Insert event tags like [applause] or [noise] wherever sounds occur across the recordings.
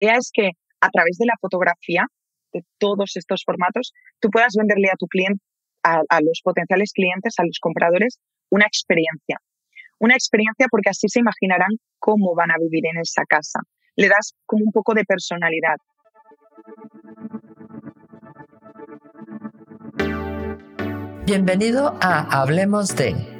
idea es que a través de la fotografía, de todos estos formatos, tú puedas venderle a tu cliente, a, los potenciales clientes, a los compradores, una experiencia. Una experiencia porque así se imaginarán cómo van a vivir en esa casa. Le das como un poco de personalidad. Bienvenido a Hablemos de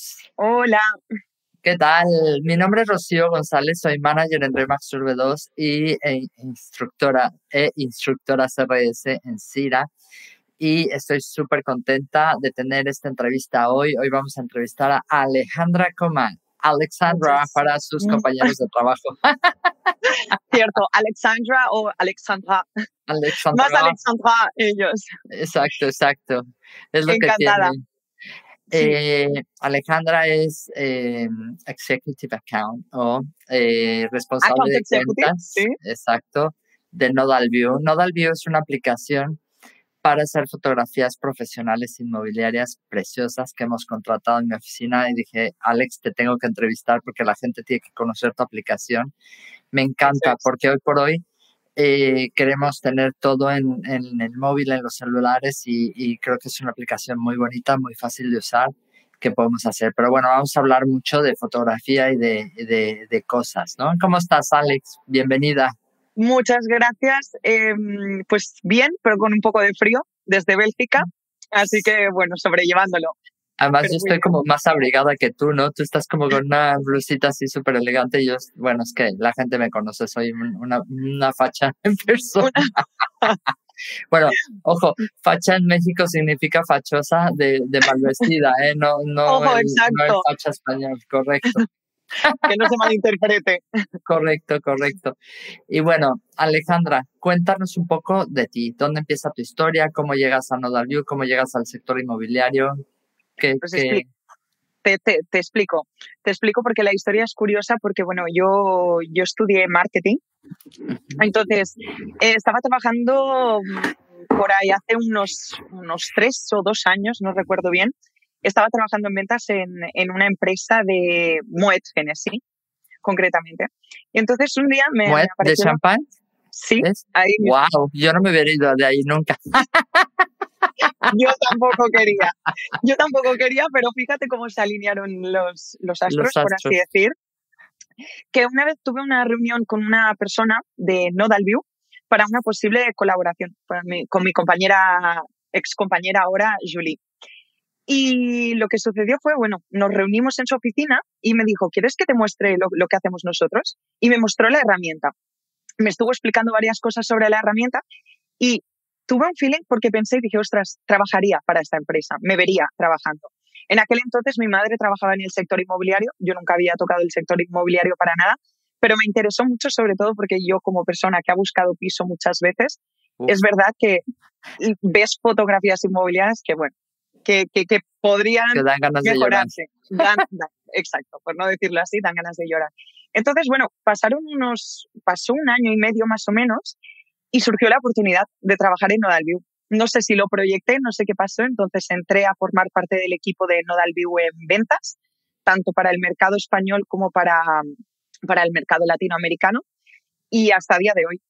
Hola. ¿Qué tal? Mi nombre es Rocío González, soy manager en Remax Urbe 2 y e instructora, e instructora CRS en CIRA. Y estoy súper contenta de tener esta entrevista hoy. Hoy vamos a entrevistar a Alejandra Coman. Alexandra para sus compañeros de trabajo. [laughs] Cierto, Alexandra o Alexandra. Alexandra. Más Alexandra ellos. Exacto, exacto. Es lo Encantada. que eh, Alejandra es eh, Executive Account o eh, responsable de cuentas. Exacto, de Nodal View. Nodal View es una aplicación para hacer fotografías profesionales inmobiliarias preciosas que hemos contratado en mi oficina y dije, Alex, te tengo que entrevistar porque la gente tiene que conocer tu aplicación. Me encanta porque hoy por hoy eh, queremos tener todo en, el móvil, en los celulares y, creo que es una aplicación muy bonita, muy fácil de usar que podemos hacer. Pero bueno, vamos a hablar mucho de fotografía y de, cosas, ¿no? ¿Cómo estás, Alex? Bienvenida. Muchas gracias. Em, pues bien, pero con un poco de frío desde Bélgica. Así que bueno, sobrellevándolo. Además, yo estoy como más abrigada que tú, ¿no? Tú estás como con una blusita así súper elegante y yo, bueno, es que la gente me conoce, soy una, una facha [laughs] en persona. [laughs] bueno, ojo, facha en México significa fachosa de, de mal vestida, ¿eh? No, no, ojo, exacto. facha español, correcto. [laughs] que no se malinterprete. Correcto, correcto. Y bueno, Alejandra, cuéntanos un poco de ti. ¿Dónde empieza tu historia? ¿Cómo llegas a Nodal View? ¿Cómo llegas al sector inmobiliario? Pues te, te, explico, te explico porque la historia es curiosa porque, bueno, yo, yo estudié marketing, entonces eh, estaba trabajando por ahí hace unos, unos tres o dos años, no recuerdo bien, estaba trabajando en ventas en, en una empresa de Moet Genesis, concretamente. Y entonces un día me, Moet de champán? Sí, ahí. Wow, yo no me hubiera ido de ahí nunca. [laughs] Yo tampoco quería. Yo tampoco quería, pero fíjate cómo se alinearon los, los, astros, por así decir. Que una vez tuve una reunión con una persona de Nodal View para una posible colaboración con mi, compañera, ex compañera ahora, Julie. Y lo que sucedió fue, bueno, nos reunimos en su oficina y me dijo, ¿quieres que te muestre lo, lo, que hacemos nosotros? Y me mostró la herramienta. Me estuvo explicando varias cosas sobre la herramienta y tuve un feeling porque pensé y dije, ostras, trabajaría para esta empresa, me vería trabajando. En aquel entonces mi madre trabajaba en el sector inmobiliario, yo nunca había tocado el sector inmobiliario para nada, pero me interesó mucho sobre todo porque yo como persona que ha buscado piso muchas veces, es verdad que ves fotografías inmobiliarias que, bueno, que, que, podrían mejorarse. exacto, por no decirlo así, dan ganas de llorar. Entonces, bueno, pasaron unos, pasó un año y medio más o menos y surgió la oportunidad de trabajar en Nodalview. No sé si lo proyecté, no sé qué pasó, entonces entré a formar parte del equipo de Nodalview en ventas, tanto para el mercado español como para, para el mercado latinoamericano y hasta día de hoy.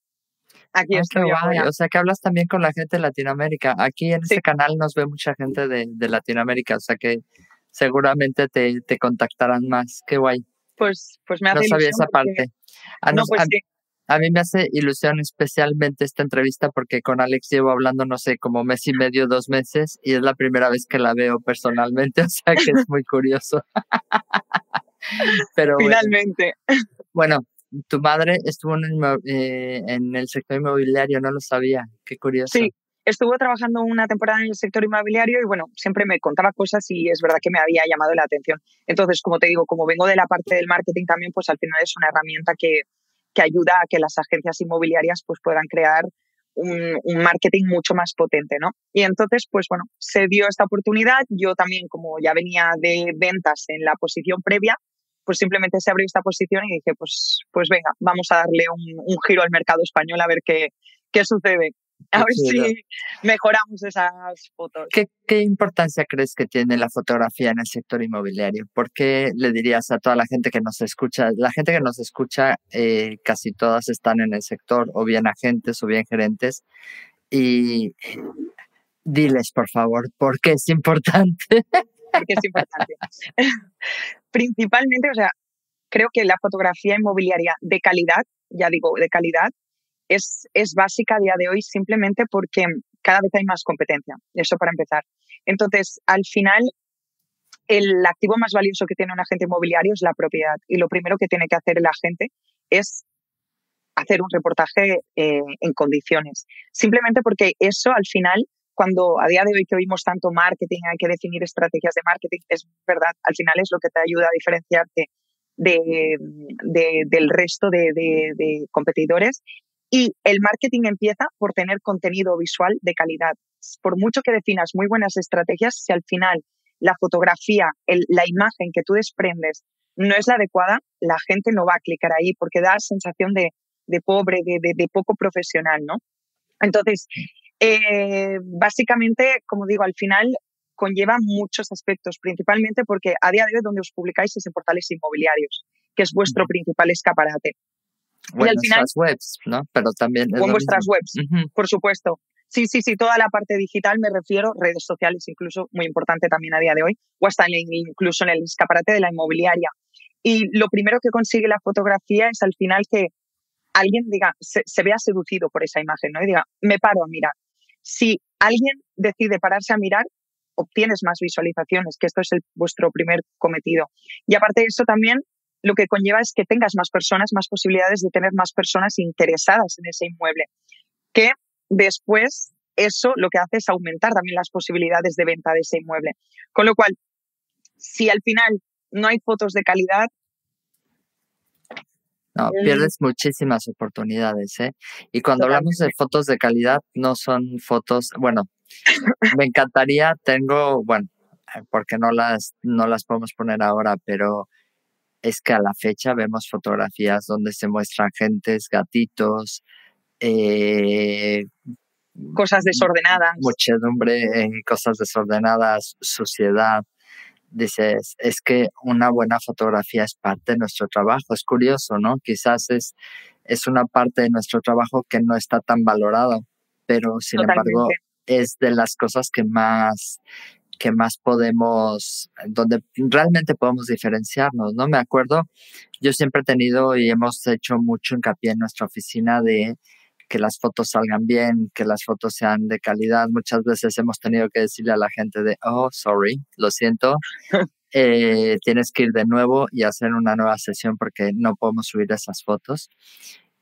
Aquí ah, estoy. O sea que hablas también con la gente de Latinoamérica. Aquí en este canal nos ve mucha gente de, de Latinoamérica, o sea que seguramente te, te, contactarán más. Qué guay. Pues, pues me hace No sabía esa parte. Ah, no, pues sí. A mí me hace ilusión especialmente esta entrevista porque con Alex llevo hablando, no sé, como mes y medio, dos meses, y es la primera vez que la veo personalmente, [laughs] o sea que es muy curioso. Pero finalmente. Bueno, tu madre estuvo eh, en, el sector inmobiliario, no lo sabía, qué curioso. Sí, estuvo trabajando una temporada en el sector inmobiliario y bueno, siempre me contaba cosas y es verdad que me había llamado la atención. Entonces, como te digo, como vengo de la parte del marketing también, pues al final es una herramienta que, que ayuda a que las agencias inmobiliarias pues, puedan crear un, marketing mucho más potente, ¿no? Y entonces, pues bueno, se dio esta oportunidad. Yo también, como ya venía de ventas en la posición previa, pues simplemente se abrió esta posición y dije, pues, pues venga, vamos a darle un, un giro al mercado español a ver qué, qué sucede. A ver si mejoramos esas fotos. ¿Qué, ¿Qué, importancia crees que tiene la fotografía en el sector inmobiliario? ¿Por qué le dirías a toda la gente que nos escucha? La gente que nos escucha, eh, casi todas están en el sector, o bien agentes o bien gerentes. Y diles, por favor, ¿por qué es importante? ¿Por qué es importante? [laughs] Principalmente, o sea, creo que la fotografía inmobiliaria de calidad, ya digo, de calidad, es, es básica a día de hoy simplemente porque cada vez hay más competencia. Eso para empezar. Entonces, al final, el activo más valioso que tiene un agente inmobiliario es la propiedad. Y lo primero que tiene que hacer el agente es hacer un reportaje eh, en condiciones. Simplemente porque eso al final, cuando a día de hoy que oímos tanto marketing, hay que definir estrategias de marketing, es verdad, al final es lo que te ayuda a diferenciarte de, del resto de, de, competidores y el marketing empieza por tener contenido visual de calidad. Por mucho que definas muy buenas estrategias, si al final la fotografía, la imagen que tú desprendes no es la adecuada, la gente no va a clicar ahí porque da sensación de, pobre, de, poco profesional, ¿no? Entonces, eh, básicamente, como digo, al final conlleva muchos aspectos, principalmente porque a día de hoy donde os publicáis es en portales inmobiliarios, que es vuestro principal escaparate final, webs, ¿no? Pero también. en vuestras webs, por supuesto. Sí, sí, sí, toda la parte digital me refiero, redes sociales incluso, muy importante también a día de hoy, o hasta incluso en el escaparate de la inmobiliaria. Y lo primero que consigue la fotografía es al final que alguien diga, se, vea seducido por esa imagen, ¿no? Y diga, me paro a mirar. Si alguien decide pararse a mirar, obtienes más visualizaciones, que esto es el, vuestro primer cometido. Y aparte de eso también lo que conlleva es que tengas más personas, más posibilidades de tener más personas interesadas en ese inmueble, que después eso lo que hace es aumentar también las posibilidades de venta de ese inmueble. Con lo cual, si al final no hay fotos de calidad, no, pierdes muchísimas oportunidades, ¿eh? Y cuando hablamos de fotos de calidad, no son fotos, bueno, me encantaría, tengo, bueno, porque no las, no las podemos poner ahora, pero es que a la fecha vemos fotografías donde se muestran gentes, gatitos, eh, cosas desordenadas. Muchedumbre, eh, cosas desordenadas, suciedad. Dices, es que una buena fotografía es parte de nuestro trabajo. Es curioso, ¿no? Quizás es, es una parte de nuestro trabajo que no está tan valorado, pero sin embargo es de las cosas que más que más podemos, donde realmente podemos diferenciarnos, ¿no? Me acuerdo, yo siempre he tenido y hemos hecho mucho hincapié en nuestra oficina de que las fotos salgan bien, que las fotos sean de calidad. Muchas veces hemos tenido que decirle a la gente de, oh, sorry, lo siento, [laughs] eh, tienes que ir de nuevo y hacer una nueva sesión porque no podemos subir esas fotos.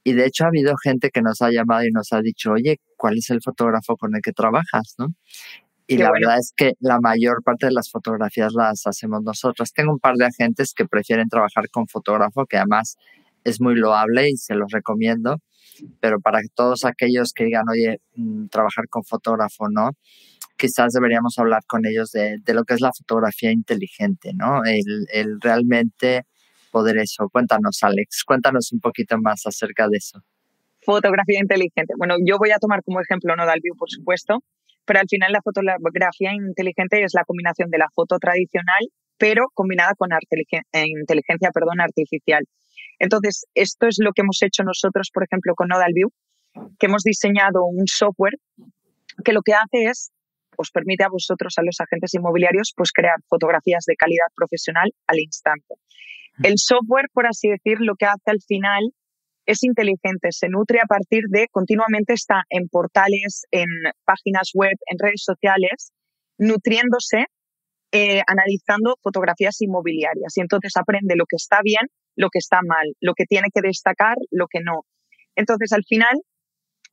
Y de hecho ha habido gente que nos ha llamado y nos ha dicho, oye, ¿cuál es el fotógrafo con el que trabajas? ¿no? Y la verdad es que la mayor parte de las fotografías las hacemos nosotros. Tengo un par de agentes que prefieren trabajar con fotógrafo, que además es muy loable y se los recomiendo. Pero para todos aquellos que digan, oye, mm, trabajar con fotógrafo, ¿no? Quizás deberíamos hablar con ellos de, de lo que es la fotografía inteligente, ¿no? El, el realmente poder eso. Cuéntanos, Alex, cuéntanos un poquito más acerca de eso. Fotografía inteligente. Bueno, yo voy a tomar como ejemplo ¿no? Dalview, por supuesto pero al final la fotografía inteligente es la combinación de la foto tradicional, pero combinada con eh, inteligencia perdón, artificial. Entonces, esto es lo que hemos hecho nosotros, por ejemplo, con Nodal View, que hemos diseñado un software que lo que hace es os permite a vosotros, a los agentes inmobiliarios, pues crear fotografías de calidad profesional al instante. El software, por así decir, lo que hace al final es inteligente, se nutre a partir de continuamente está en portales, en páginas web, en redes sociales, nutriéndose, eh, analizando fotografías inmobiliarias y entonces aprende lo que está bien, lo que está mal, lo que tiene que destacar, lo que no. Entonces, al final,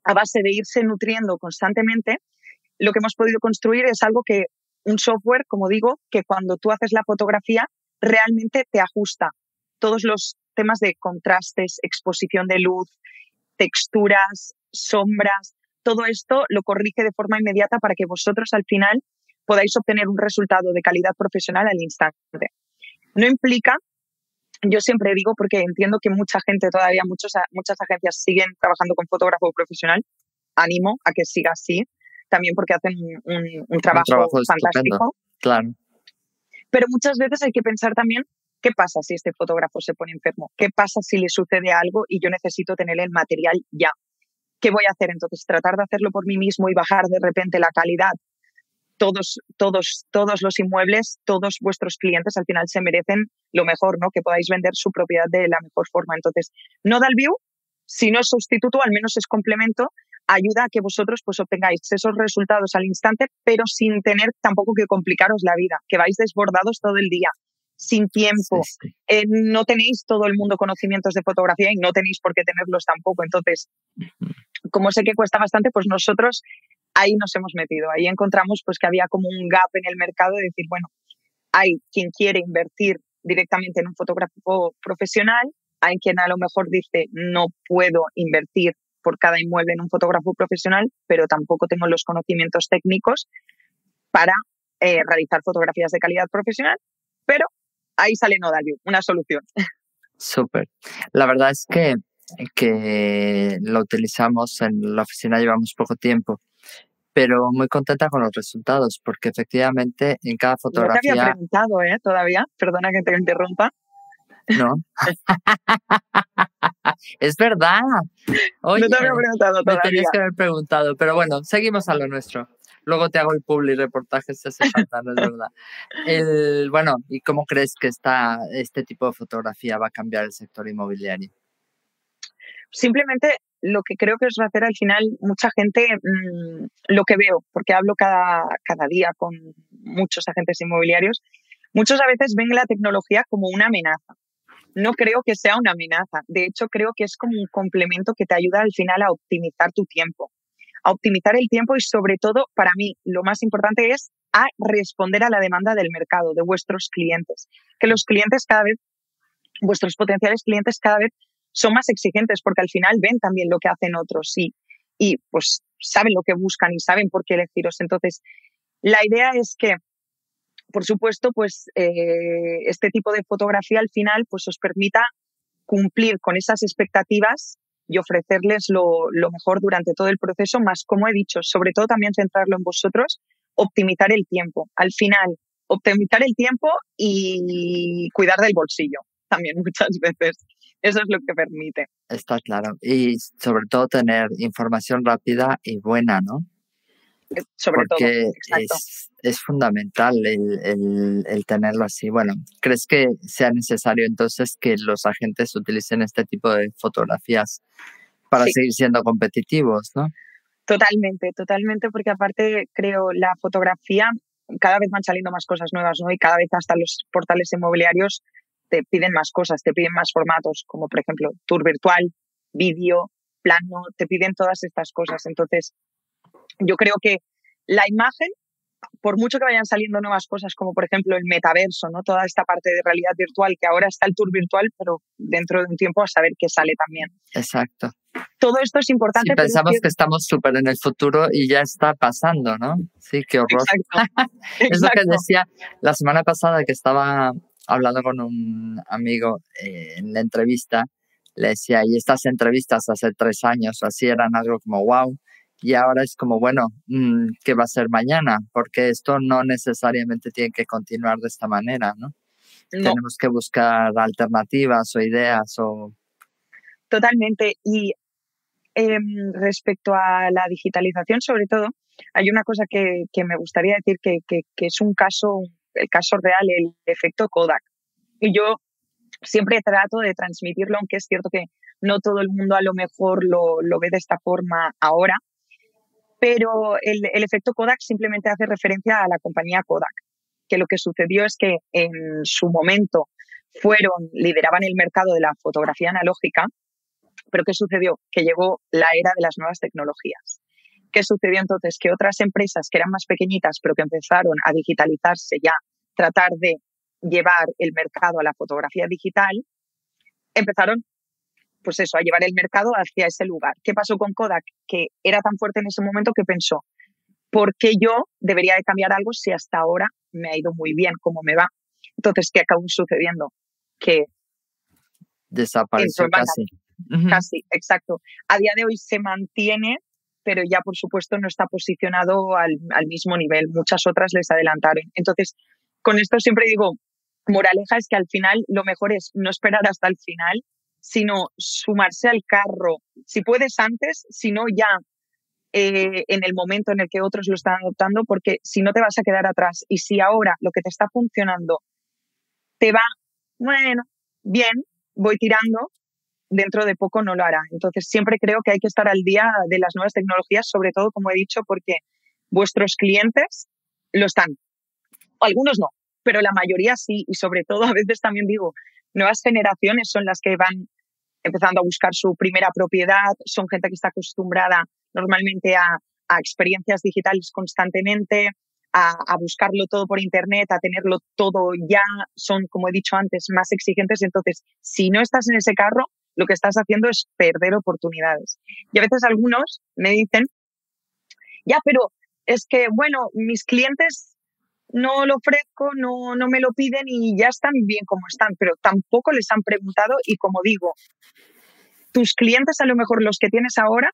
a base de irse nutriendo constantemente, lo que hemos podido construir es algo que, un software, como digo, que cuando tú haces la fotografía, realmente te ajusta todos los temas de contrastes, exposición de luz, texturas, sombras, todo esto lo corrige de forma inmediata para que vosotros al final podáis obtener un resultado de calidad profesional al instante. No implica, yo siempre digo, porque entiendo que mucha gente todavía, muchos, muchas agencias siguen trabajando con fotógrafo profesional, ánimo a que siga así, también porque hacen un, trabajo, fantástico. Claro. Pero muchas veces hay que pensar también qué pasa si este fotógrafo se pone enfermo, qué pasa si le sucede algo y yo necesito tener el material ya. ¿Qué voy a hacer entonces? Tratar de hacerlo por mí mismo y bajar de repente la calidad. Todos, todos, todos los inmuebles, todos vuestros clientes al final se merecen lo mejor, ¿no? Que podáis vender su propiedad de la mejor forma. Entonces, no da el view, si no es sustituto, al menos es complemento ayuda a que vosotros pues obtengáis esos resultados al instante, pero sin tener tampoco que complicaros la vida, que vais desbordados todo el día, sin tiempo, eh, no tenéis todo el mundo conocimientos de fotografía y no tenéis por qué tenerlos tampoco. Entonces, como sé que cuesta bastante, pues nosotros ahí nos hemos metido, ahí encontramos pues que había como un gap en el mercado de decir, bueno, hay quien quiere invertir directamente en un fotógrafo profesional, hay quien a lo mejor dice no puedo invertir por cada inmueble en un fotógrafo profesional, pero tampoco tengo los conocimientos técnicos para eh, realizar fotografías de calidad profesional, pero ahí sale Nodalview, una solución. Súper. La verdad es que, que lo utilizamos en la oficina, llevamos poco tiempo, pero muy contenta con los resultados, porque efectivamente en cada fotografía... No te había preguntado, ¿eh? Todavía, perdona que te interrumpa. No. [laughs] es verdad. no te había preguntado todavía. Me tenías que haber preguntado, pero bueno, seguimos a lo nuestro. Luego te hago el publi reportaje si hace falta, no es verdad. Bueno, ¿y cómo crees que está, este tipo de fotografía va a cambiar el sector inmobiliario? Simplemente lo que creo que os va a hacer al final mucha gente, mm, lo que veo, porque hablo cada, cada día con muchos agentes inmobiliarios, muchos a veces ven la tecnología como una amenaza no creo que sea una amenaza. De hecho, creo que es como un complemento que te ayuda al final a optimizar tu tiempo, a optimizar el tiempo y sobre todo, para mí, lo más importante es a responder a la demanda del mercado, de vuestros clientes. Que los clientes cada vez, vuestros potenciales clientes cada vez son más exigentes porque al final ven también lo que hacen otros y, y pues saben lo que buscan y saben por qué elegiros. Entonces, la idea es que por supuesto, pues eh, este tipo de fotografía al final pues os permita cumplir con esas expectativas y ofrecerles lo, mejor durante todo el proceso, más como he dicho, sobre todo también centrarlo en vosotros, optimizar el tiempo. Al final, optimizar el tiempo y cuidar del bolsillo también [laughs] muchas veces. Eso es lo que permite. Está claro. Y sobre todo tener información rápida y buena, ¿no? Eh, sobre Porque todo. Es, es fundamental el, el, tenerlo así. Bueno, ¿crees que sea necesario entonces que los agentes utilicen este tipo de fotografías para seguir siendo competitivos, no? Totalmente, totalmente, porque aparte creo la fotografía, cada vez van saliendo más cosas nuevas, ¿no? Y cada vez hasta los portales inmobiliarios te piden más cosas, te piden más formatos, como por ejemplo tour virtual, vídeo, plano, te piden todas estas cosas. Entonces, yo creo que la imagen, por mucho que vayan saliendo nuevas cosas, como por ejemplo el metaverso, ¿no? Toda esta parte de realidad virtual, que ahora está el tour virtual, pero dentro de un tiempo a saber qué sale también. Exacto. Todo esto es importante. pensamos que... estamos súper en el futuro y ya está pasando, ¿no? Sí, qué horror. Exacto. [laughs] es lo que decía la semana pasada que estaba hablando con un amigo eh, en la entrevista, le decía, y estas entrevistas hace tres años así eran algo como, wow, y ahora es como, bueno, mm, ¿qué va a ser mañana? Porque esto no necesariamente tiene que continuar de esta manera, ¿no? Tenemos que buscar alternativas o ideas o... Totalmente. Y em, respecto a la digitalización, sobre todo, hay una cosa que, me gustaría decir que, es un caso, el caso real, el efecto Kodak. Y yo siempre trato de transmitirlo, aunque es cierto que no todo el mundo a lo mejor lo, lo ve de esta forma ahora, pero el, efecto Kodak simplemente hace referencia a la compañía Kodak, que lo que sucedió es que en su momento fueron, lideraban el mercado de la fotografía analógica, pero ¿qué sucedió? Que llegó la era de las nuevas tecnologías. ¿Qué sucedió entonces? Que otras empresas que eran más pequeñitas, pero que empezaron a digitalizarse ya, tratar de llevar el mercado a la fotografía digital, empezaron, pues eso, a llevar el mercado hacia ese lugar. ¿Qué pasó con Kodak? Que era tan fuerte en ese momento que pensó, ¿por qué yo debería de cambiar algo si hasta ahora me ha ido muy bien como me va? Entonces, ¿qué acabó sucediendo? Que desapareció casi. Casi, exacto. A día de hoy se mantiene, pero ya por supuesto no está posicionado al, mismo nivel. Muchas otras les adelantaron. Entonces, con esto siempre digo, moraleja es que al final lo mejor es no esperar hasta el final, sino sumarse al carro. Si puedes antes, si no ya eh, en el momento en el que otros lo están adoptando, porque si no te vas a quedar atrás. Y si ahora lo que te está funcionando te va, bueno, bien, voy tirando, dentro de poco no lo hará. Entonces, siempre creo que hay que estar al día de las nuevas tecnologías, sobre todo, como he dicho, porque vuestros clientes lo están. Algunos no, pero la mayoría sí. Y sobre todo, a veces también digo, nuevas generaciones son las que van empezando a buscar su primera propiedad, son gente que está acostumbrada normalmente a, a experiencias digitales constantemente, a, buscarlo todo por Internet, a tenerlo todo ya, son, como he dicho antes, más exigentes. Entonces, si no estás en ese carro, lo que estás haciendo es perder oportunidades. Y a veces algunos me dicen, ya, pero es que, bueno, mis clientes no lo ofrezco, no, no me lo piden y ya están bien como están, pero tampoco les han preguntado y como digo, tus clientes, a lo mejor los que tienes ahora,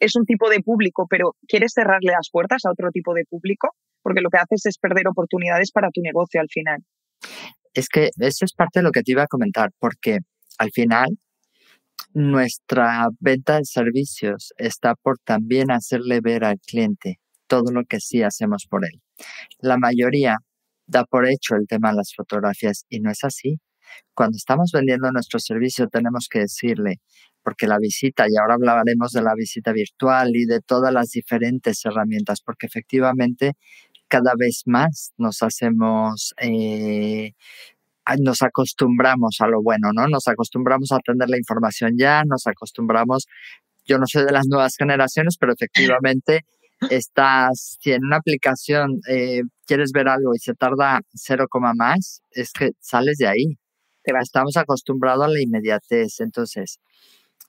es un tipo de público, pero ¿quieres cerrarle las puertas a otro tipo de público? porque lo que haces es perder oportunidades para tu negocio al final. Es que eso es parte de lo que te iba a comentar, porque al final nuestra venta de servicios está por también hacerle ver al cliente todo lo que sí hacemos por él. La mayoría da por hecho el tema de las fotografías y no es así. Cuando estamos vendiendo nuestro servicio tenemos que decirle, porque la visita, y ahora hablaremos de la visita virtual y de todas las diferentes herramientas, porque efectivamente cada vez más nos hacemos, eh, nos acostumbramos a lo bueno, ¿no? Nos acostumbramos a atender la información ya, nos acostumbramos, yo no soy de las nuevas generaciones, pero [laughs] efectivamente estás, si en una aplicación eh, quieres ver algo y se tarda 0, más, es que sales de ahí. Estamos acostumbrados a la inmediatez. Entonces,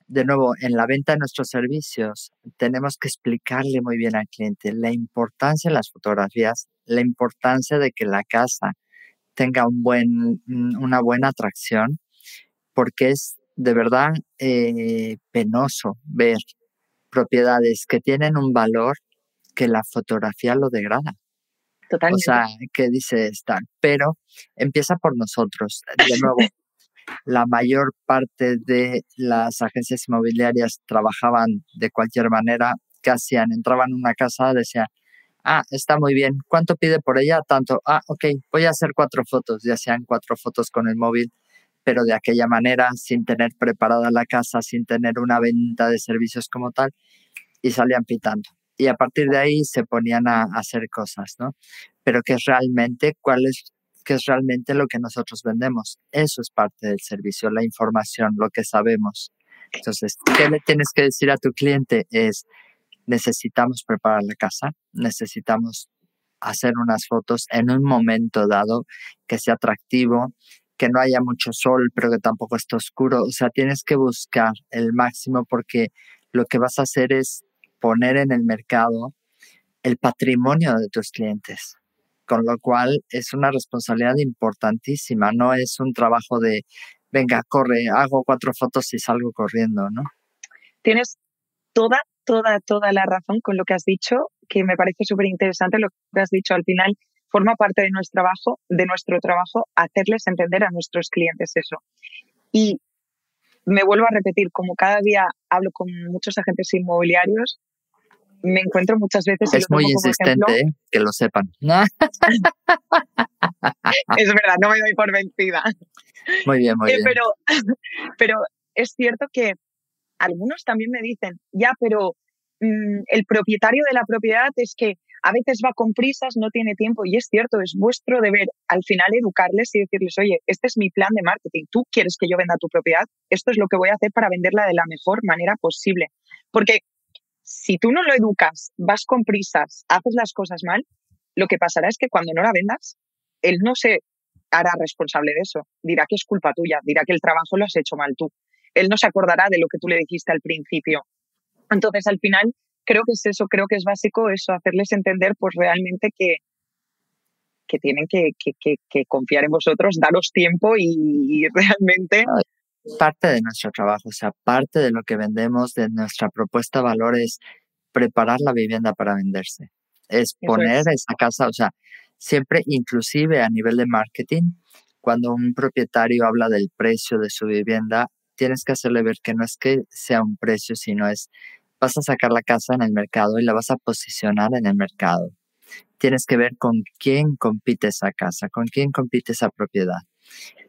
de nuevo, en la venta de nuestros servicios, tenemos que explicarle muy bien al cliente la importancia de las fotografías, la importancia de que la casa tenga un buen, una buena atracción, porque es de verdad eh, penoso ver propiedades que tienen un valor que la fotografía lo degrada. Totalmente. O sea, que dice estar, pero empieza por nosotros. De nuevo, [laughs] la mayor parte de las agencias inmobiliarias trabajaban de cualquier manera. ¿Qué hacían? Entraban en una casa, decían, ah, está muy bien, ¿cuánto pide por ella? Tanto, ah, ok, voy a hacer cuatro fotos. Y hacían cuatro fotos con el móvil, pero de aquella manera, sin tener preparada la casa, sin tener una venta de servicios como tal, y salían pitando. Y a partir de ahí se ponían a, hacer cosas, ¿no? Pero que realmente, ¿cuál es que es realmente lo que nosotros vendemos. Eso es parte del servicio, la información, lo que sabemos. Entonces, ¿qué le tienes que decir a tu cliente? Es, necesitamos preparar la casa, necesitamos hacer unas fotos en un momento dado que sea atractivo, que no haya mucho sol, pero que tampoco esté oscuro. O sea, tienes que buscar el máximo porque lo que vas a hacer es poner en el mercado el patrimonio de tus clientes con lo cual es una responsabilidad importantísima, no es un trabajo de, venga, corre, hago cuatro fotos y salgo corriendo, ¿no? Tienes toda, toda, toda la razón con lo que has dicho, que me parece súper interesante lo que has dicho al final. Forma parte de nuestro trabajo, de nuestro trabajo, hacerles entender a nuestros clientes eso. Y me vuelvo a repetir, como cada día hablo con muchos agentes inmobiliarios, me encuentro muchas veces. Es muy insistente, ¿eh? que lo sepan. [laughs] es verdad, no me doy por vencida. Muy bien, muy eh, bien. Pero, [laughs] pero es cierto que algunos también me dicen, ya, pero mm, el propietario de la propiedad es que a veces va con prisas, no tiene tiempo, y es cierto, es vuestro deber al final educarles y decirles, oye, este es mi plan de marketing, tú quieres que yo venda tu propiedad, esto es lo que voy a hacer para venderla de la mejor manera posible. Porque si tú no lo educas, vas con prisas, haces las cosas mal, lo que pasará es que cuando no la vendas, él no se hará responsable de eso. Dirá que es culpa tuya, dirá que el trabajo lo has hecho mal tú. Él no se acordará de lo que tú le dijiste al principio. Entonces, al final, creo que es eso, creo que es básico eso, hacerles entender pues realmente que, que tienen que, confiar en vosotros, daros tiempo y, realmente... Parte de nuestro trabajo, o sea, parte de lo que vendemos, de nuestra propuesta de valor es preparar la vivienda para venderse. Es poner esa casa, o sea, siempre inclusive a nivel de marketing, cuando un propietario habla del precio de su vivienda, tienes que hacerle ver que no es que sea un precio, sino es, vas a sacar la casa en el mercado y la vas a posicionar en el mercado. Tienes que ver con quién compite esa casa, con quién compite esa propiedad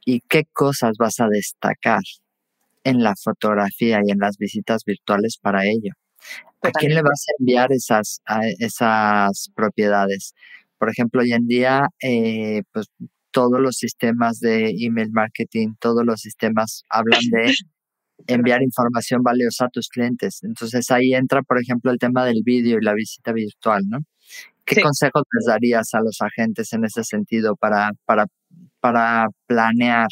y qué cosas vas a destacar en la fotografía y en las visitas virtuales para ello. ¿A quién le vas a enviar esas, esas propiedades? Por ejemplo, hoy en día, eh, pues todos los sistemas de email marketing, todos los sistemas hablan de [clears throat] enviar información valiosa a tus clientes. Entonces ahí entra, por ejemplo, el tema del vídeo y la visita virtual, ¿no? ¿Qué consejos les darías a los agentes en ese sentido para, para, para planear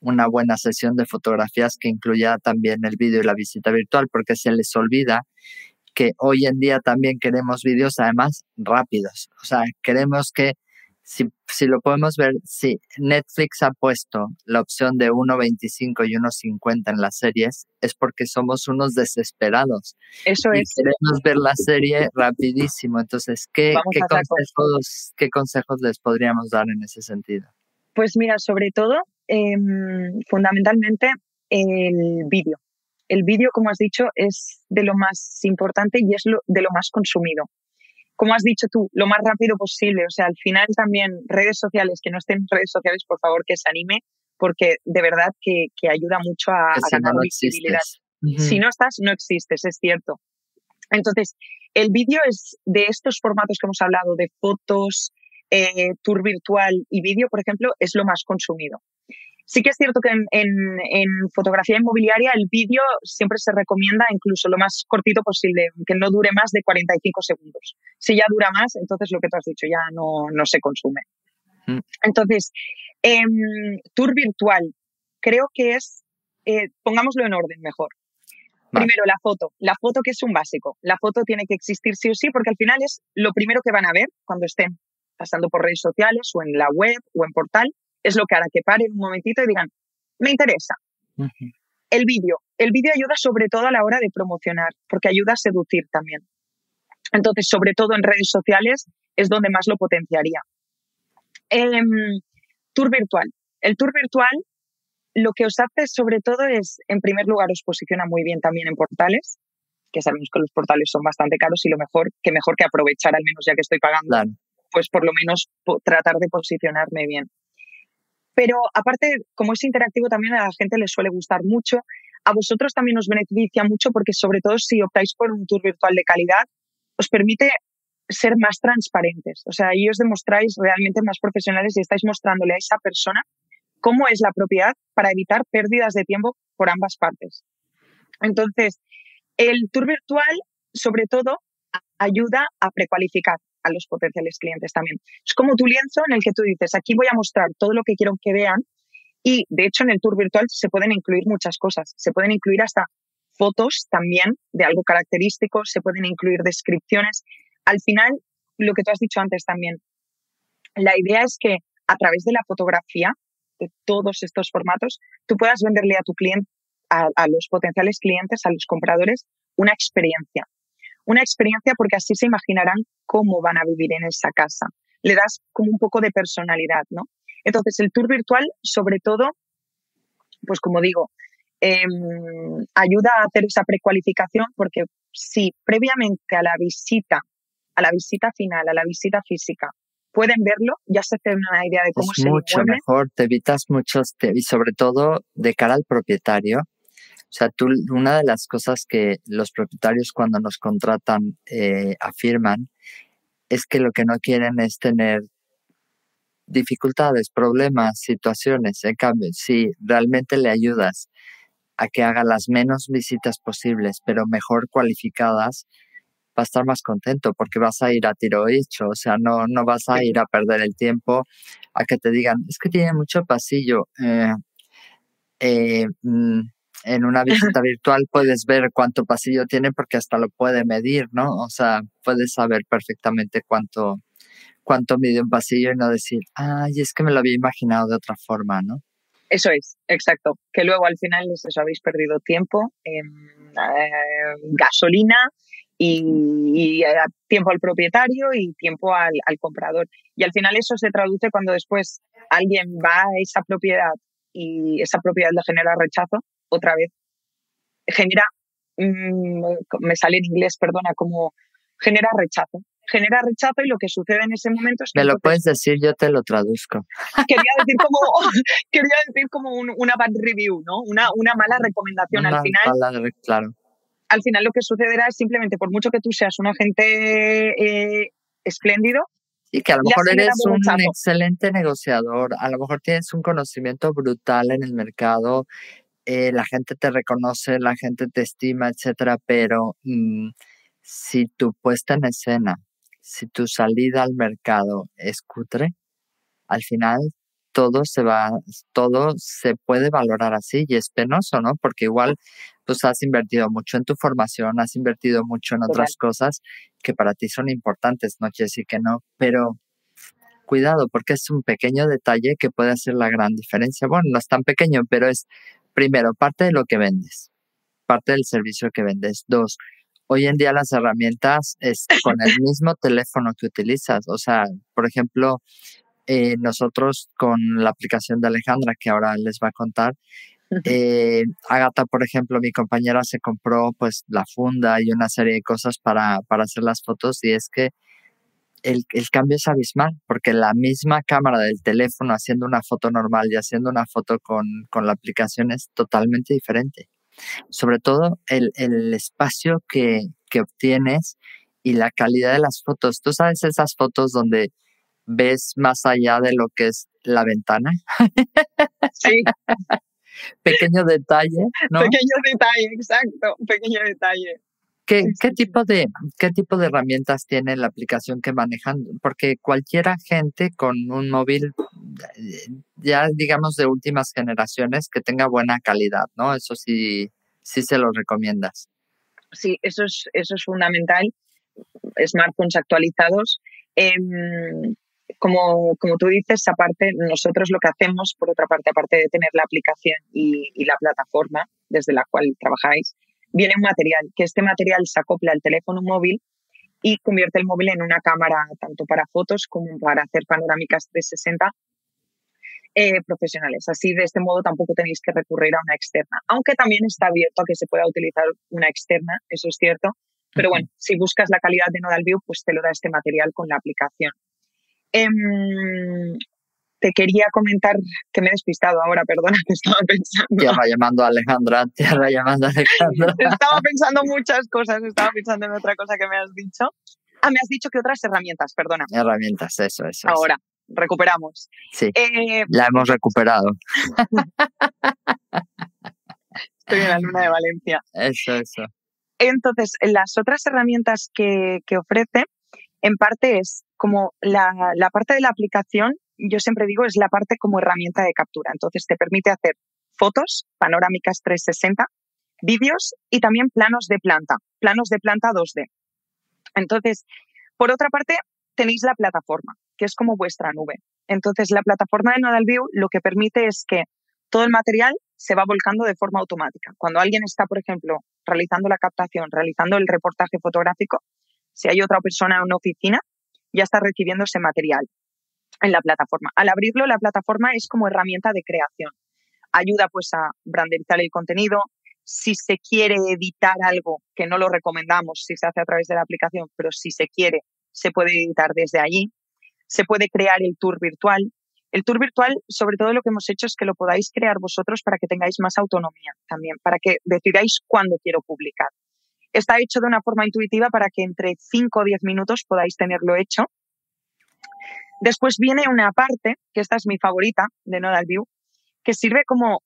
una buena sesión de fotografías que incluya también el vídeo y la visita virtual? Porque se les olvida que hoy en día también queremos vídeos además rápidos. O sea, queremos que si, si lo podemos ver, si Netflix ha puesto la opción de 1.25 y 1.50 en las series, es porque somos unos desesperados. Eso es. Queremos ver la serie rapidísimo. Entonces, ¿qué, qué consejos, ¿qué consejos les podríamos dar en ese sentido? Pues mira, sobre todo, em, fundamentalmente, el vídeo. El vídeo, como has dicho, es de lo más importante y es lo, de lo más consumido como has dicho tú, lo más rápido posible. O sea, al final también redes sociales, que no estén en redes sociales, por favor, que se anime, porque de verdad que, ayuda mucho a, ganar visibilidad. Si no estás, no existes, es cierto. Entonces, el vídeo es de estos formatos que hemos hablado, de fotos, eh, tour virtual y vídeo, por ejemplo, es lo más consumido. Sí que es cierto que en, fotografía inmobiliaria el vídeo siempre se recomienda incluso lo más cortito posible, que no dure más de 45 segundos. Si ya dura más, entonces lo que tú has dicho ya no, no se consume. Mm. Entonces, em, tour virtual, creo que es, eh, pongámoslo en orden mejor. Primero, la foto. La foto que es un básico. La foto tiene que existir sí o sí porque al final es lo primero que van a ver cuando estén pasando por redes sociales o en la web o en portal es lo que hará que paren un momentito y digan, me interesa. El vídeo. El vídeo ayuda sobre todo a la hora de promocionar, porque ayuda a seducir también. Entonces, sobre todo en redes sociales es donde más lo potenciaría. Em, tour virtual. El tour virtual lo que os hace sobre todo es, en primer lugar, os posiciona muy bien también en portales, que sabemos que los portales son bastante caros y lo mejor, que mejor que aprovechar al menos ya que estoy pagando, pues por lo menos tratar de posicionarme bien. Pero aparte, como es interactivo, también a la gente le suele gustar mucho. A vosotros también os beneficia mucho porque sobre todo si optáis por un tour virtual de calidad, os permite ser más transparentes. O sea, ahí os demostráis realmente más profesionales y estáis mostrándole a esa persona cómo es la propiedad para evitar pérdidas de tiempo por ambas partes. Entonces, el tour virtual, sobre todo, ayuda a precualificar a los potenciales clientes también. Es como tu lienzo en el que tú dices, aquí voy a mostrar todo lo que quiero que vean y de hecho en el tour virtual se pueden incluir muchas cosas. Se pueden incluir hasta fotos también de algo característico, se pueden incluir descripciones. Al final, lo que tú has dicho antes también, la idea es que a través de la fotografía, de todos estos formatos, tú puedas venderle a tu cliente, a los potenciales clientes, a los compradores, una experiencia una experiencia porque así se imaginarán cómo van a vivir en esa casa. Le das como un poco de personalidad, ¿no? Entonces, el tour virtual, sobre todo, pues como digo, em, ayuda a hacer esa precualificación porque si previamente a la visita, a la visita final, a la visita física, pueden verlo, ya se hacen una idea de cómo es mucho mejor, te evitas muchos, y sobre todo de cara al propietario, sea, tú, una de las cosas que los propietarios cuando nos contratan eh, afirman es que lo que no quieren es tener dificultades, problemas, situaciones. En cambio, si realmente le ayudas a que haga las menos visitas posibles, pero mejor cualificadas, va a estar más contento porque vas a ir a tiro hecho, o sea, no, no vas a ir a perder el tiempo a que te digan, es que tiene mucho pasillo. Eh, eh, mm, en una visita virtual puedes ver cuánto pasillo tiene porque hasta lo puede medir, ¿no? O sea, puedes saber perfectamente cuánto, cuánto mide un pasillo y no decir, ay, es que me lo había imaginado de otra forma, ¿no? Eso es, exacto. Que luego al final les eso, habéis perdido tiempo, eh, gasolina y, eh, tiempo al propietario y tiempo al, al, comprador. Y al final eso se traduce cuando después alguien va a esa propiedad y esa propiedad le genera rechazo, otra vez genera, mm, me sale en inglés, perdona, como genera rechazo. Genera rechazo y lo que sucede en ese momento es que... Me lo puedes decir, yo te lo traduzco. Quería decir como, [laughs] quería decir como una bad review, ¿no? Una, una mala recomendación al final. claro. Al final lo que sucederá es simplemente, por mucho que tú seas un agente eh, espléndido, y que a lo mejor eres un excelente negociador, a lo mejor tienes un conocimiento brutal en el mercado, eh, la gente te reconoce, la gente te estima, etcétera, pero mm, si tu puesta en escena, si tu salida al mercado es cutre, al final todo se va, todo se puede valorar así y es penoso, ¿no? Porque igual pues has invertido mucho en tu formación, has invertido mucho en otras cosas que para ti son importantes, no quiere decir que no, pero cuidado porque es un pequeño detalle que puede hacer la gran diferencia. Bueno, no es tan pequeño, pero es primero, parte de lo que vendes, parte del servicio que vendes. Dos, hoy en día las herramientas es [laughs] con el mismo teléfono que utilizas. O sea, por ejemplo, eh, nosotros con la aplicación de Alejandra, que ahora les va a contar, eh, Agata, por ejemplo, mi compañera se compró pues la funda y una serie de cosas para, para hacer las fotos y es que el, el, cambio es abismal, porque la misma cámara del teléfono haciendo una foto normal y haciendo una foto con, con la aplicación es totalmente diferente. Sobre todo el, el espacio que, que obtienes y la calidad de las fotos. Tú sabes esas fotos donde ves más allá de lo que es la ventana. Sí. [laughs] pequeño detalle, ¿no? Pequeño detalle, exacto, pequeño detalle. ¿Qué, ¿qué, tipo de, ¿Qué tipo de herramientas tiene la aplicación que manejan? Porque cualquier agente con un móvil, ya digamos de últimas generaciones, que tenga buena calidad, ¿no? Eso sí, sí se lo recomiendas. Sí, eso es, eso es fundamental. Smartphones actualizados. Em, como, como tú dices, aparte, nosotros lo que hacemos, por otra parte, aparte de tener la aplicación y, y la plataforma desde la cual trabajáis, viene un material, que este material se acopla al teléfono móvil y convierte el móvil en una cámara tanto para fotos como para hacer panorámicas 360 eh, profesionales. Así, de este modo, tampoco tenéis que recurrir a una externa, aunque también está abierto a que se pueda utilizar una externa, eso es cierto. Pero bueno, si buscas la calidad de Nodal View, pues te lo da este material con la aplicación. Em, te quería comentar que me he despistado ahora, perdona, [laughs] que estaba pensando. Tierra llamando a Alejandra, tierra llamando a Alejandra. [laughs] estaba pensando muchas cosas, estaba pensando en otra cosa que me has dicho. Ah, me has dicho que otras herramientas, perdona. Herramientas, eso, eso. Ahora, recuperamos. Sí, eh, la hemos recuperado. [laughs] Estoy en la luna de Valencia. Eso, eso. Entonces, las otras herramientas que, que ofrece, en parte es como la, la parte de la aplicación yo siempre digo, es la parte como herramienta de captura. Entonces te permite hacer fotos panorámicas 360, vídeos y también planos de planta, planos de planta 2D. Entonces, por otra parte, tenéis la plataforma, que es como vuestra nube. Entonces, la plataforma de Nodal View lo que permite es que todo el material se va volcando de forma automática. Cuando alguien está, por ejemplo, realizando la captación, realizando el reportaje fotográfico, si hay otra persona en una oficina, ya está recibiendo ese material en la plataforma. Al abrirlo, la plataforma es como herramienta de creación. Ayuda pues a branderizar el contenido. Si se quiere editar algo, que no lo recomendamos si se hace a través de la aplicación, pero si se quiere, se puede editar desde allí. Se puede crear el tour virtual. El tour virtual, sobre todo lo que hemos hecho es que lo podáis crear vosotros para que tengáis más autonomía también, para que decidáis cuándo quiero publicar. Está hecho de una forma intuitiva para que entre 5 o 10 minutos podáis tenerlo hecho Después viene una parte, que esta es mi favorita de Nodal View, que sirve como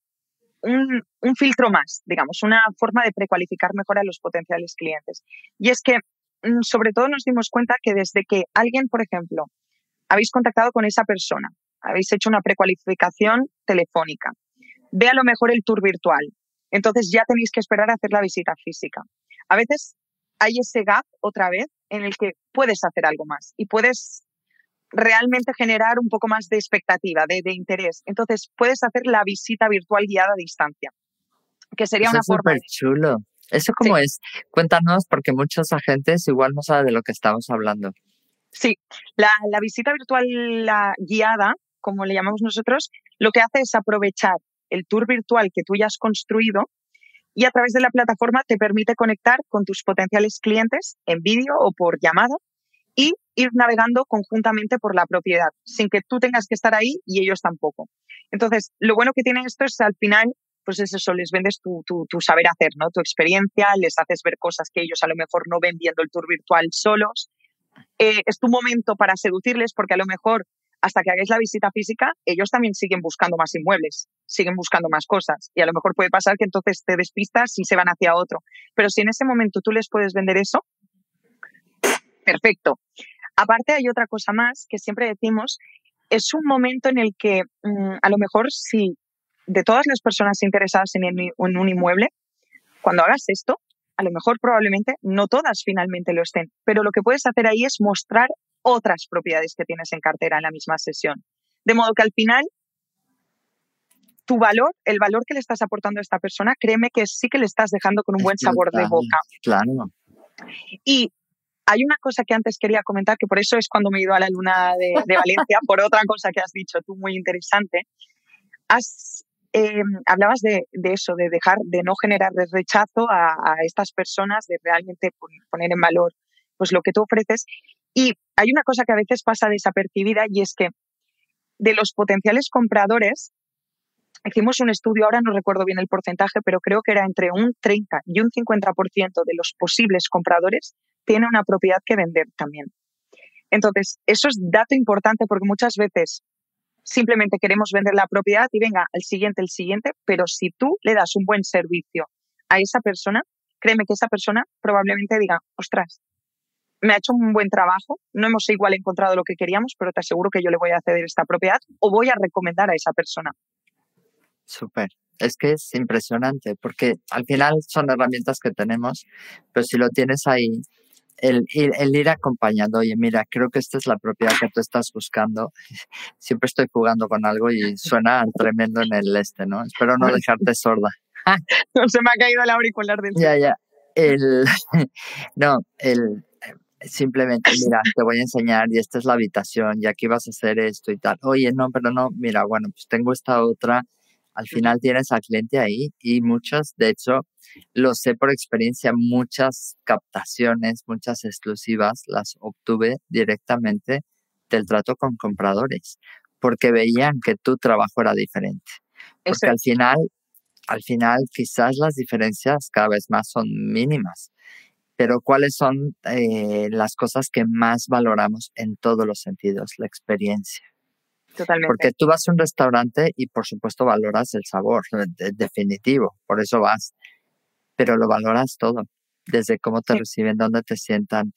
un, filtro más, digamos, una forma de precualificar mejor a los potenciales clientes. Y es que mm, sobre todo nos dimos cuenta que desde que alguien, por ejemplo, habéis contactado con esa persona, habéis hecho una precualificación telefónica, ve a lo mejor el tour virtual, entonces ya tenéis que esperar a hacer la visita física. A veces hay ese gap otra vez en el que puedes hacer algo más y puedes realmente generar un poco más de expectativa, de, interés. Entonces puedes hacer la visita virtual guiada a distancia, que sería una forma. chulo. ¿Eso cómo es? Cuéntanos, porque muchos agentes igual no saben de lo que estamos hablando. Sí, la, la visita virtual la guiada, como le llamamos nosotros, lo que hace es aprovechar el tour virtual que tú ya has construido y a través de la plataforma te permite conectar con tus potenciales clientes en vídeo o por llamada ir navegando conjuntamente por la propiedad, sin que tú tengas que estar ahí y ellos tampoco. Entonces, lo bueno que tiene esto es al final, pues es eso, les vendes tu, tu, saber hacer, ¿no? Tu experiencia, les haces ver cosas que ellos a lo mejor no ven viendo el tour virtual solos. Eh, es tu momento para seducirles porque a lo mejor hasta que hagáis la visita física, ellos también siguen buscando más inmuebles, siguen buscando más cosas. Y a lo mejor puede pasar que entonces te despistas y se van hacia otro. Pero si en ese momento tú les puedes vender eso, perfecto. Aparte hay otra cosa más que siempre decimos, es un momento en el que mm, a lo mejor si de todas las personas interesadas en, en un inmueble, cuando hagas esto, a lo mejor probablemente no todas finalmente lo estén, pero lo que puedes hacer ahí es mostrar otras propiedades que tienes en cartera en la misma sesión. De modo que al final, tu valor, el valor que le estás aportando a esta persona, créeme que sí que le estás dejando con un buen sabor de boca. Claro. Y hay una cosa que antes quería comentar, que por eso es cuando me he ido a la luna de, Valencia, [laughs] por otra cosa que has dicho tú muy interesante. Has, em, hablabas de, eso, de dejar, de no generar rechazo a, a, estas personas, de realmente poner en valor pues lo que tú ofreces. Y hay una cosa que a veces pasa desapercibida y es que de los potenciales compradores, hicimos un estudio, ahora no recuerdo bien el porcentaje, pero creo que era entre un 30 y un 50% de los posibles compradores tiene una propiedad que vender también. Entonces, eso es dato importante porque muchas veces simplemente queremos vender la propiedad y venga, el siguiente, el siguiente, pero si tú le das un buen servicio a esa persona, créeme que esa persona probablemente diga, ostras, me ha hecho un buen trabajo, no hemos igual encontrado lo que queríamos, pero te aseguro que yo le voy a ceder esta propiedad o voy a recomendar a esa persona. Súper. Es que es impresionante porque al final son herramientas que tenemos, pero si lo tienes ahí, el, el, ir acompañando, oye, mira, creo que esta es la propiedad que tú estás buscando. Siempre estoy jugando con algo y suena tremendo en el este, ¿no? Espero no dejarte sorda. [laughs] no se me ha caído el auricular del. Ya, ya. El, [laughs] no, el, simplemente, mira, te voy a enseñar y esta es la habitación y aquí vas a hacer esto y tal. Oye, no, pero no, mira, bueno, pues tengo esta otra. Al final tienes al cliente ahí y muchas, de hecho, lo sé por experiencia, muchas captaciones, muchas exclusivas las obtuve directamente del trato con compradores, porque veían que tu trabajo era diferente. Porque al final, al final quizás las diferencias cada vez más son mínimas pero ¿cuáles son eh, las cosas que más valoramos en todos los sentidos? La experiencia. Totalmente. Porque tú vas a un restaurante y por supuesto valoras el sabor, definitivo, por eso vas, pero lo valoras todo, desde cómo te reciben, dónde te sientan,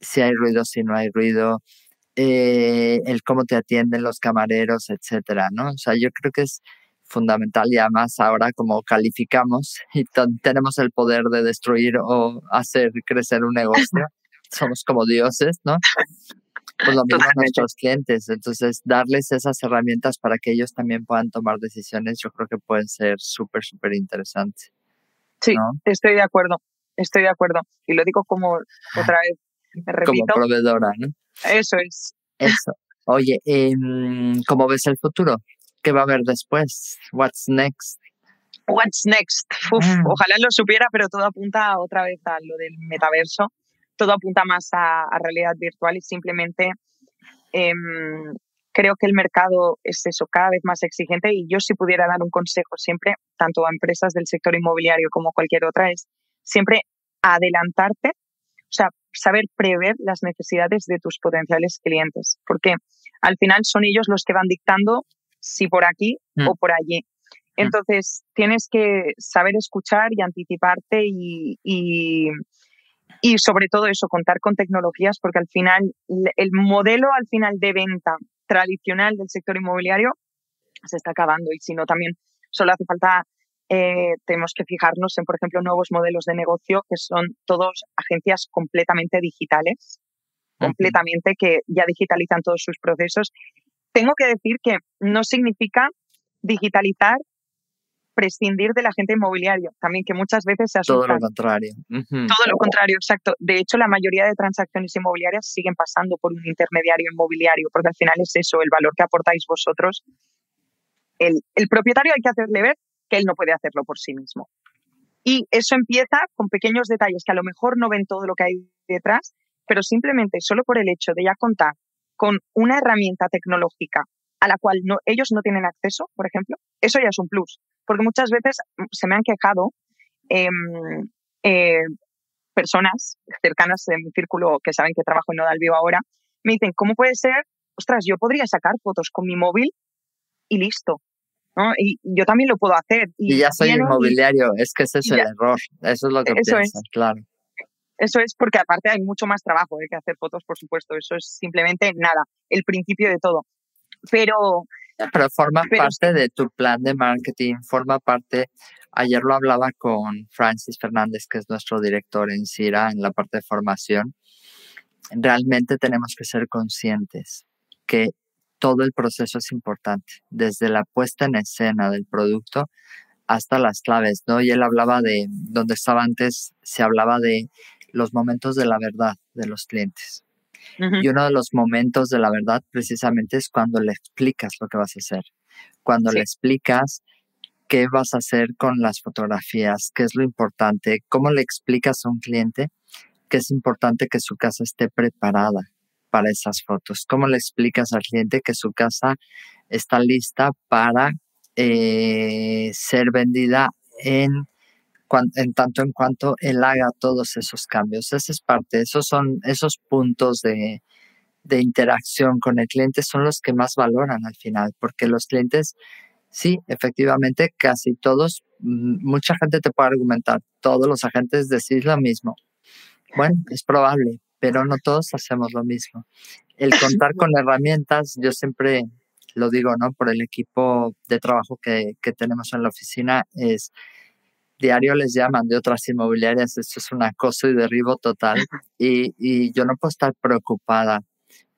si hay ruido, si no hay ruido, eh, el cómo te atienden los camareros, etcétera, ¿no? O sea, yo creo que es fundamental y además ahora como calificamos [laughs] y tenemos el poder de destruir o hacer crecer un negocio, [laughs] somos como dioses, ¿no? Pues lo mismo a nuestros clientes. Entonces, darles esas herramientas para que ellos también puedan tomar decisiones, yo creo que pueden ser súper, súper interesantes. Sí, estoy de acuerdo, estoy de acuerdo. Y lo digo como otra vez, me repito. Como proveedora, ¿no? Eso es. Eso. Oye, em, ¿cómo ves el futuro? ¿Qué va a haber después? What's next? What's next? Mm. Ojalá lo supiera, pero todo apunta otra vez a lo del metaverso. Todo apunta más a, realidad virtual y simplemente em, creo que el mercado es eso, cada vez más exigente y yo si pudiera dar un consejo siempre, tanto a empresas del sector inmobiliario como cualquier otra, es siempre adelantarte, o sea, saber prever las necesidades de tus potenciales clientes, porque al final son ellos los que van dictando si por aquí o mm. por allí. Mm. Entonces, tienes que saber escuchar y anticiparte y, y sobre todo eso, contar con tecnologías, porque al final el modelo al final de venta tradicional del sector inmobiliario se está acabando y si no también solo hace falta, eh, tenemos que fijarnos en, por ejemplo, nuevos modelos de negocio que son todos agencias completamente digitales, completamente que ya digitalizan todos sus procesos. Tengo que decir que no significa digitalizar prescindir del agente inmobiliario, también que muchas veces se asusta. Todo lo contrario. Todo lo contrario, exacto. De hecho, la mayoría de transacciones inmobiliarias siguen pasando por un intermediario inmobiliario, porque al final es eso, el valor que aportáis vosotros. El, el propietario hay que hacerle ver que él no puede hacerlo por sí mismo. Y eso empieza con pequeños detalles que a lo mejor no ven todo lo que hay detrás, pero simplemente solo por el hecho de ya contar con una herramienta tecnológica a la cual no, ellos no tienen acceso, por ejemplo, eso ya es un plus. Porque muchas veces se me han quejado em, eh, personas cercanas de mi círculo que saben que trabajo en Nodal Vivo ahora, me dicen, ¿cómo puede ser? Ostras, yo podría sacar fotos con mi móvil y listo. ¿no? Y yo también lo puedo hacer. Y, ya soy inmobiliario, es que ese es el error. Eso es lo que piensas, claro. Eso es porque aparte hay mucho más trabajo ¿eh? que hacer fotos, por supuesto. Eso es simplemente nada, el principio de todo. Pero... Pero forma parte de tu plan de marketing, forma parte... Ayer lo hablaba con Francis Fernández, que es nuestro director en CIRA, en la parte de formación. Realmente tenemos que ser conscientes que todo el proceso es importante, desde la puesta en escena del producto hasta las claves, ¿no? Y él hablaba de, donde estaba antes, se hablaba de los momentos de la verdad de los clientes. Y uno de los momentos de la verdad precisamente es cuando le explicas lo que vas a hacer, cuando le explicas qué vas a hacer con las fotografías, qué es lo importante, cómo le explicas a un cliente que es importante que su casa esté preparada para esas fotos, cómo le explicas al cliente que su casa está lista para eh, ser vendida en en tanto en cuanto él haga todos esos cambios. Esa es parte, esos son esos puntos de, de interacción con el cliente son los que más valoran al final, porque los clientes, sí, efectivamente, casi todos, mm, mucha gente te puede argumentar, todos los agentes decís lo mismo. Bueno, es probable, pero no todos hacemos lo mismo. El contar con herramientas, yo siempre lo digo, ¿no? Por el equipo de trabajo que, que tenemos en la oficina, es diario les llaman de otras inmobiliarias, esto es un acoso y derribo total y, y, yo no puedo estar preocupada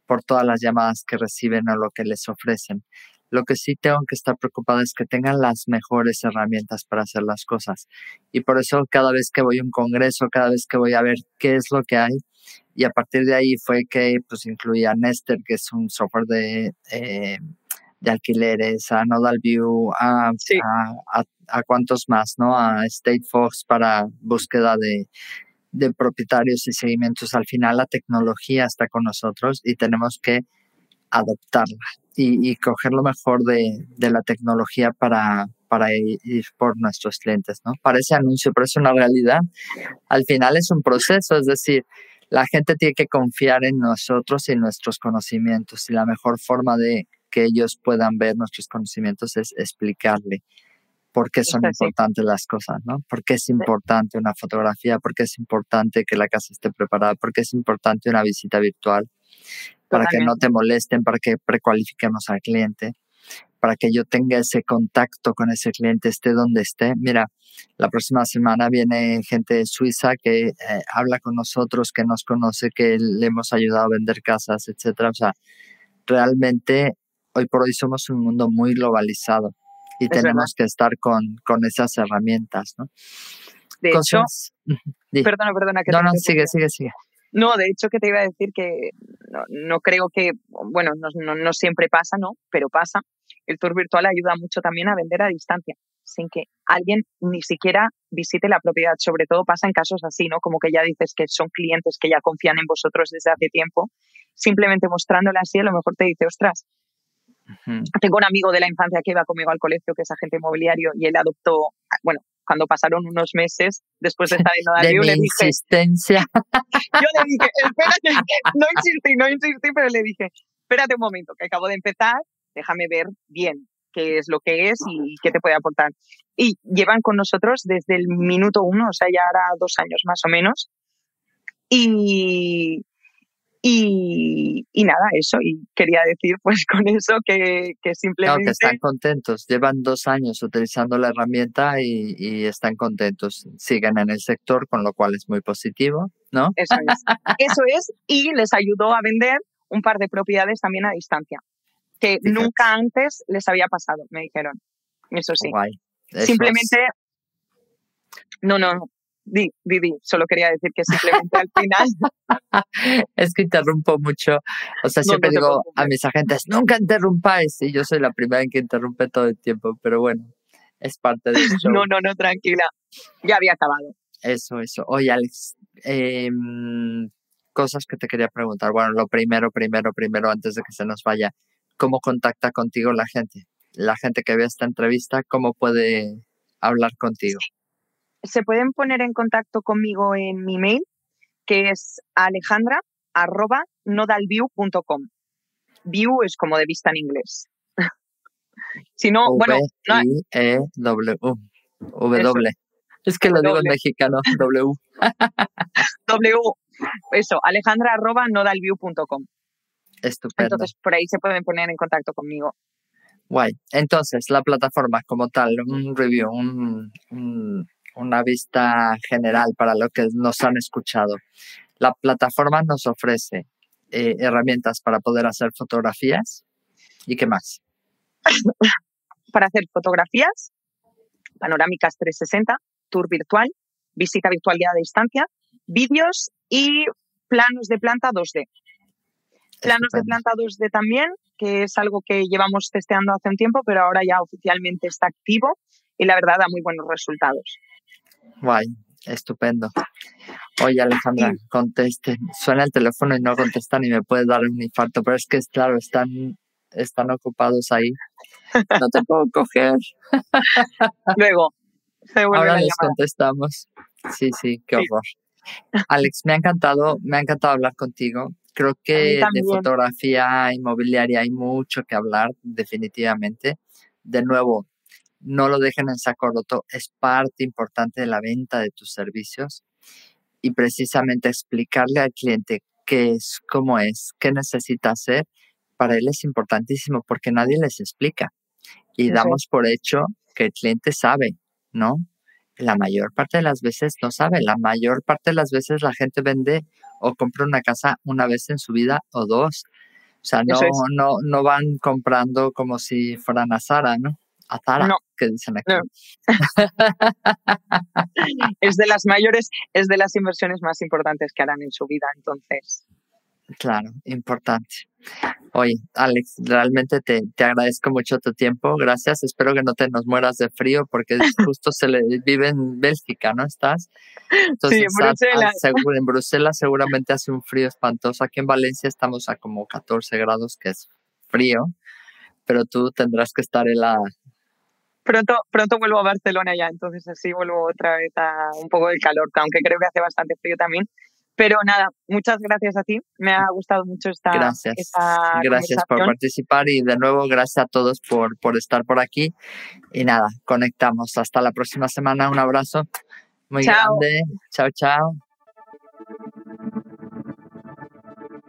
por todas las llamadas que reciben o lo que les ofrecen. Lo que sí tengo que estar preocupada es que tengan las mejores herramientas para hacer las cosas. Y por eso cada vez que voy a un congreso, cada vez que voy a ver qué es lo que hay, y a partir de ahí fue que pues incluía Nester, que es un software de, eh, de alquileres, a Nodal View, a, a, a, cuantos más, ¿no? A State Fox para búsqueda de, de propietarios y seguimientos. Al final la tecnología está con nosotros y tenemos que adoptarla y, y coger lo mejor de, de la tecnología para, para ir, por nuestros clientes, ¿no? Parece anuncio, pero es una realidad. Al final es un proceso, es decir, la gente tiene que confiar en nosotros y en nuestros conocimientos y la mejor forma de que ellos puedan ver nuestros conocimientos es explicarle por qué son importantes las cosas, ¿no? ¿Por qué es importante una fotografía? ¿Por qué es importante que la casa esté preparada? ¿Por qué es importante una visita virtual? Para que no te molesten, para que precualifiquemos al cliente, para que yo tenga ese contacto con ese cliente, esté donde esté. Mira, la próxima semana viene gente de Suiza que eh, habla con nosotros, que nos conoce, que le hemos ayudado a vender casas, etcétera. O sea, realmente hoy por hoy somos un mundo muy globalizado y tenemos que estar con, con esas herramientas, ¿no? De hecho, perdona, perdona. Que no, no, sigue, sigue, sigue. No, de hecho que te iba a decir que no, creo que, bueno, no, no, siempre pasa, ¿no? Pero pasa. El tour virtual ayuda mucho también a vender a distancia, sin que alguien ni siquiera visite la propiedad. Sobre todo pasa en casos así, ¿no? Como que ya dices que son clientes que ya confían en vosotros desde hace tiempo. Simplemente mostrándole así, a lo mejor te dice, ostras, tengo un amigo de la infancia que iba conmigo al colegio, que es agente inmobiliario, y él adoptó, bueno, cuando pasaron unos meses después de [laughs] estar en Nodal le dije. Insistencia. [laughs] Yo le dije, [laughs] espérate, no insistí, no insistí, pero le dije, espérate un momento, que acabo de empezar, déjame ver bien qué es lo que es y qué te puede aportar. Y llevan con nosotros desde el minuto uno, o sea, ya hará dos años más o menos, Y, y, nada, eso, y quería decir pues con eso que, que simplemente... que están contentos, llevan dos años utilizando la herramienta y, están contentos, siguen en el sector, con lo cual es muy positivo, ¿no? Eso es, eso es, y les ayudó a vender un par de propiedades también a distancia, que nunca antes les había pasado, me dijeron, eso sí. Simplemente... No, no, Di, di, di. Solo quería decir que simplemente al final. [laughs] es que interrumpo mucho. O sea, siempre digo a mis agentes, nunca interrumpáis. Y yo soy la primera en que interrumpe todo el tiempo, pero bueno, es parte de eso. [laughs] no, no, no, tranquila. Ya había acabado. Eso, eso. Oye, Alex, em, cosas que te quería preguntar. Bueno, lo primero, primero, primero, antes de que se nos vaya, ¿cómo contacta contigo la gente? La gente que ve esta entrevista, ¿cómo puede hablar contigo? Se pueden poner en contacto conmigo en mi mail, que es alejandra.nodalview.com. View es como de vista en inglés. [laughs] si no, bueno. E W. W. Es que lo digo en mexicano, W. [laughs] w. Eso, alejandra.nodalview.com. Estupendo. Entonces, por ahí se pueden poner en contacto conmigo. Guay. Entonces, la plataforma como tal, un review, un, una vista general para lo que nos han escuchado. La plataforma nos ofrece eh, herramientas para poder hacer fotografías y qué más. [coughs] para hacer fotografías, panorámicas 360, tour virtual, visita virtual guiada a distancia, vídeos y planos de planta 2D. Planos de planta 2D también, que es algo que llevamos testeando hace un tiempo, pero ahora ya oficialmente está activo y la verdad da muy buenos resultados. Guay, estupendo. Oye, Alejandra, conteste. Suena el teléfono y no contestan y me puede dar un infarto, pero es que, claro, están, están ocupados ahí. No te puedo coger. Luego, Ahora les contestamos. Sí, sí, qué horror. Alex, me ha encantado, me ha encantado hablar contigo. Creo que de fotografía inmobiliaria hay mucho que hablar, definitivamente. De nuevo, no lo dejen en saco roto, es parte importante de la venta de tus servicios y precisamente explicarle al cliente qué es, cómo es, qué necesita hacer, para él es importantísimo porque nadie les explica y damos por hecho que el cliente sabe, ¿no? La mayor parte de las veces no sabe, la mayor parte de las veces la gente vende o compra una casa una vez en su vida o dos. O sea, no, no, no van comprando como si fueran a Sara, ¿no? A Zara, que dicen aquí. [laughs] es de las mayores, es de las inversiones más importantes que harán en su vida, entonces. Claro, importante. Oye, Alex, realmente te, agradezco mucho tu tiempo. Gracias. Espero que no te nos mueras de frío porque [laughs] justo se le vive en Bélgica, ¿no estás? sí, en Bruselas. en Bruselas seguramente hace un frío espantoso. Aquí en Valencia estamos a como 14 grados, que es frío, pero tú tendrás que estar en la, pronto, pronto vuelvo a Barcelona ya, entonces así vuelvo otra vez a un poco de calor, aunque creo que hace bastante frío también. Pero nada, muchas gracias a ti. Me ha gustado mucho esta. Gracias. gracias por participar y de nuevo gracias a todos por, por estar por aquí. Y nada, conectamos. Hasta la próxima semana. Un abrazo muy grande. Chao, chao.